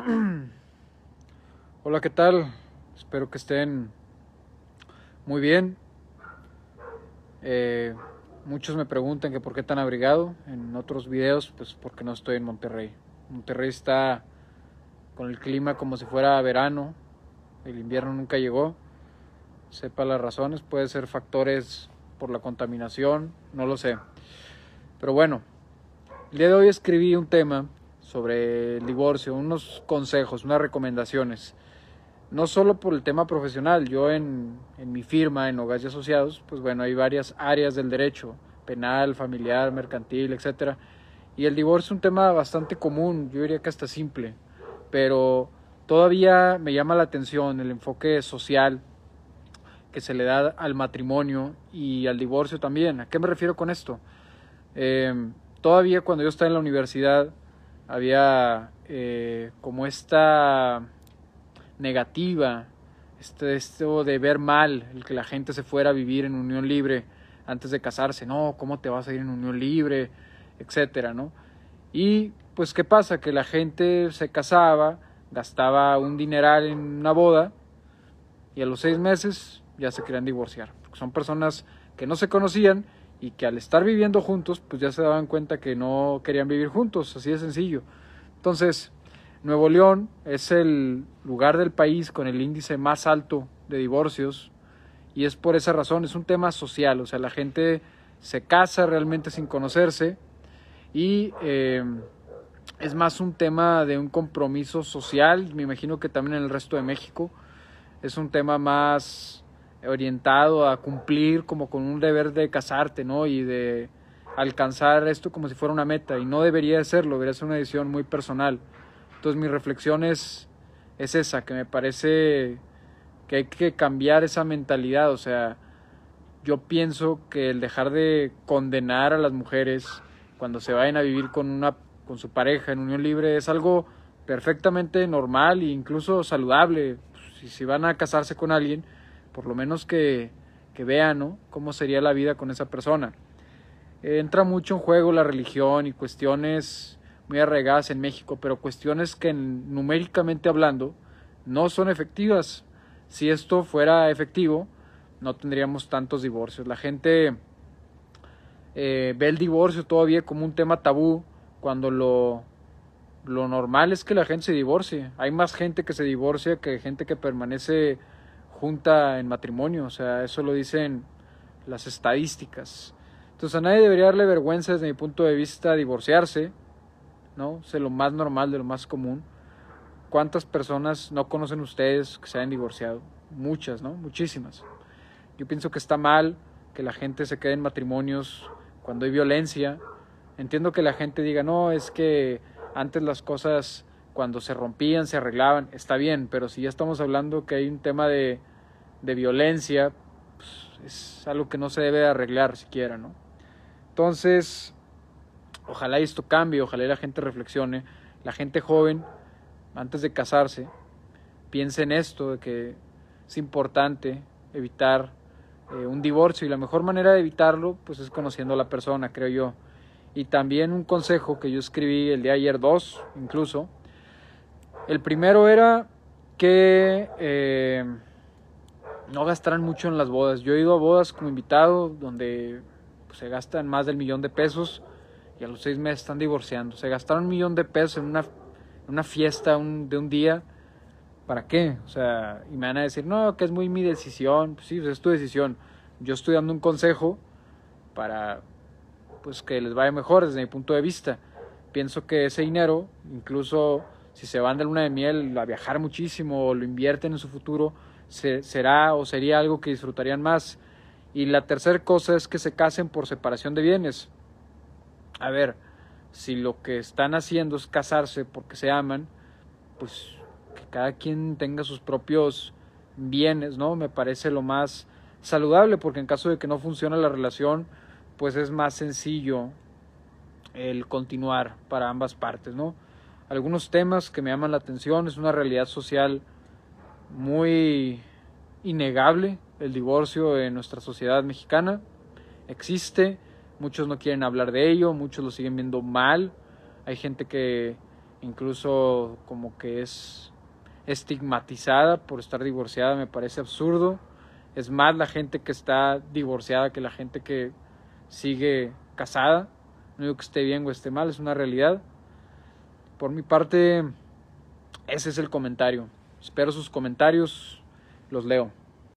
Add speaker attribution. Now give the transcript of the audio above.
Speaker 1: Hola, ¿qué tal? Espero que estén muy bien. Eh, muchos me preguntan que por qué tan abrigado. En otros videos, pues porque no estoy en Monterrey. Monterrey está con el clima como si fuera verano. El invierno nunca llegó. Sepa las razones, puede ser factores por la contaminación, no lo sé. Pero bueno, el día de hoy escribí un tema sobre el divorcio, unos consejos, unas recomendaciones. No solo por el tema profesional, yo en, en mi firma, en Hogares y Asociados, pues bueno, hay varias áreas del derecho, penal, familiar, mercantil, etcétera. Y el divorcio es un tema bastante común, yo diría que hasta simple, pero todavía me llama la atención el enfoque social que se le da al matrimonio y al divorcio también. ¿A qué me refiero con esto? Eh, todavía cuando yo estaba en la universidad había eh, como esta negativa, este, esto de ver mal el que la gente se fuera a vivir en unión libre antes de casarse, no, ¿cómo te vas a ir en unión libre? etcétera, ¿no? Y pues qué pasa, que la gente se casaba, gastaba un dineral en una boda y a los seis meses ya se querían divorciar. Son personas que no se conocían y que al estar viviendo juntos, pues ya se daban cuenta que no querían vivir juntos, así de sencillo. Entonces, Nuevo León es el lugar del país con el índice más alto de divorcios y es por esa razón, es un tema social, o sea, la gente se casa realmente sin conocerse y eh, es más un tema de un compromiso social, me imagino que también en el resto de México es un tema más orientado a cumplir como con un deber de casarte, ¿no? Y de alcanzar esto como si fuera una meta y no debería de serlo, debería ser una decisión muy personal. Entonces mi reflexión es, es esa, que me parece que hay que cambiar esa mentalidad, o sea, yo pienso que el dejar de condenar a las mujeres cuando se vayan a vivir con una con su pareja en unión libre es algo perfectamente normal e incluso saludable. Si, si van a casarse con alguien, por lo menos que, que vean ¿no? cómo sería la vida con esa persona. entra mucho en juego la religión y cuestiones muy arraigadas en México, pero cuestiones que numéricamente hablando no son efectivas. Si esto fuera efectivo, no tendríamos tantos divorcios. La gente eh, ve el divorcio todavía como un tema tabú, cuando lo, lo normal es que la gente se divorcie. Hay más gente que se divorcia que gente que permanece junta en matrimonio, o sea, eso lo dicen las estadísticas. Entonces a nadie debería darle vergüenza desde mi punto de vista divorciarse, ¿no? Es lo más normal, de lo más común. ¿Cuántas personas no conocen ustedes que se hayan divorciado? Muchas, ¿no? Muchísimas. Yo pienso que está mal que la gente se quede en matrimonios cuando hay violencia. Entiendo que la gente diga, no, es que antes las cosas cuando se rompían, se arreglaban, está bien, pero si ya estamos hablando que hay un tema de, de violencia, pues es algo que no se debe arreglar siquiera, ¿no? Entonces, ojalá esto cambie, ojalá la gente reflexione, la gente joven, antes de casarse, piense en esto, de que es importante evitar eh, un divorcio y la mejor manera de evitarlo, pues es conociendo a la persona, creo yo. Y también un consejo que yo escribí el día ayer, dos incluso. El primero era que... Eh, no gastarán mucho en las bodas. Yo he ido a bodas como invitado donde pues, se gastan más del millón de pesos y a los seis meses están divorciando. Se gastaron un millón de pesos en una, una fiesta de un día. ¿Para qué? O sea, y me van a decir, no, que es muy mi decisión. Pues sí, pues es tu decisión. Yo estoy dando un consejo para pues que les vaya mejor desde mi punto de vista. Pienso que ese dinero, incluso si se van de luna de miel a viajar muchísimo o lo invierten en su futuro, será o sería algo que disfrutarían más. Y la tercera cosa es que se casen por separación de bienes. A ver, si lo que están haciendo es casarse porque se aman, pues que cada quien tenga sus propios bienes, ¿no? Me parece lo más saludable porque en caso de que no funcione la relación, pues es más sencillo el continuar para ambas partes, ¿no? Algunos temas que me llaman la atención es una realidad social muy innegable el divorcio en nuestra sociedad mexicana. Existe, muchos no quieren hablar de ello, muchos lo siguen viendo mal. Hay gente que, incluso como que es estigmatizada por estar divorciada, me parece absurdo. Es más la gente que está divorciada que la gente que sigue casada. No digo que esté bien o esté mal, es una realidad. Por mi parte, ese es el comentario. Espero sus comentarios, los leo.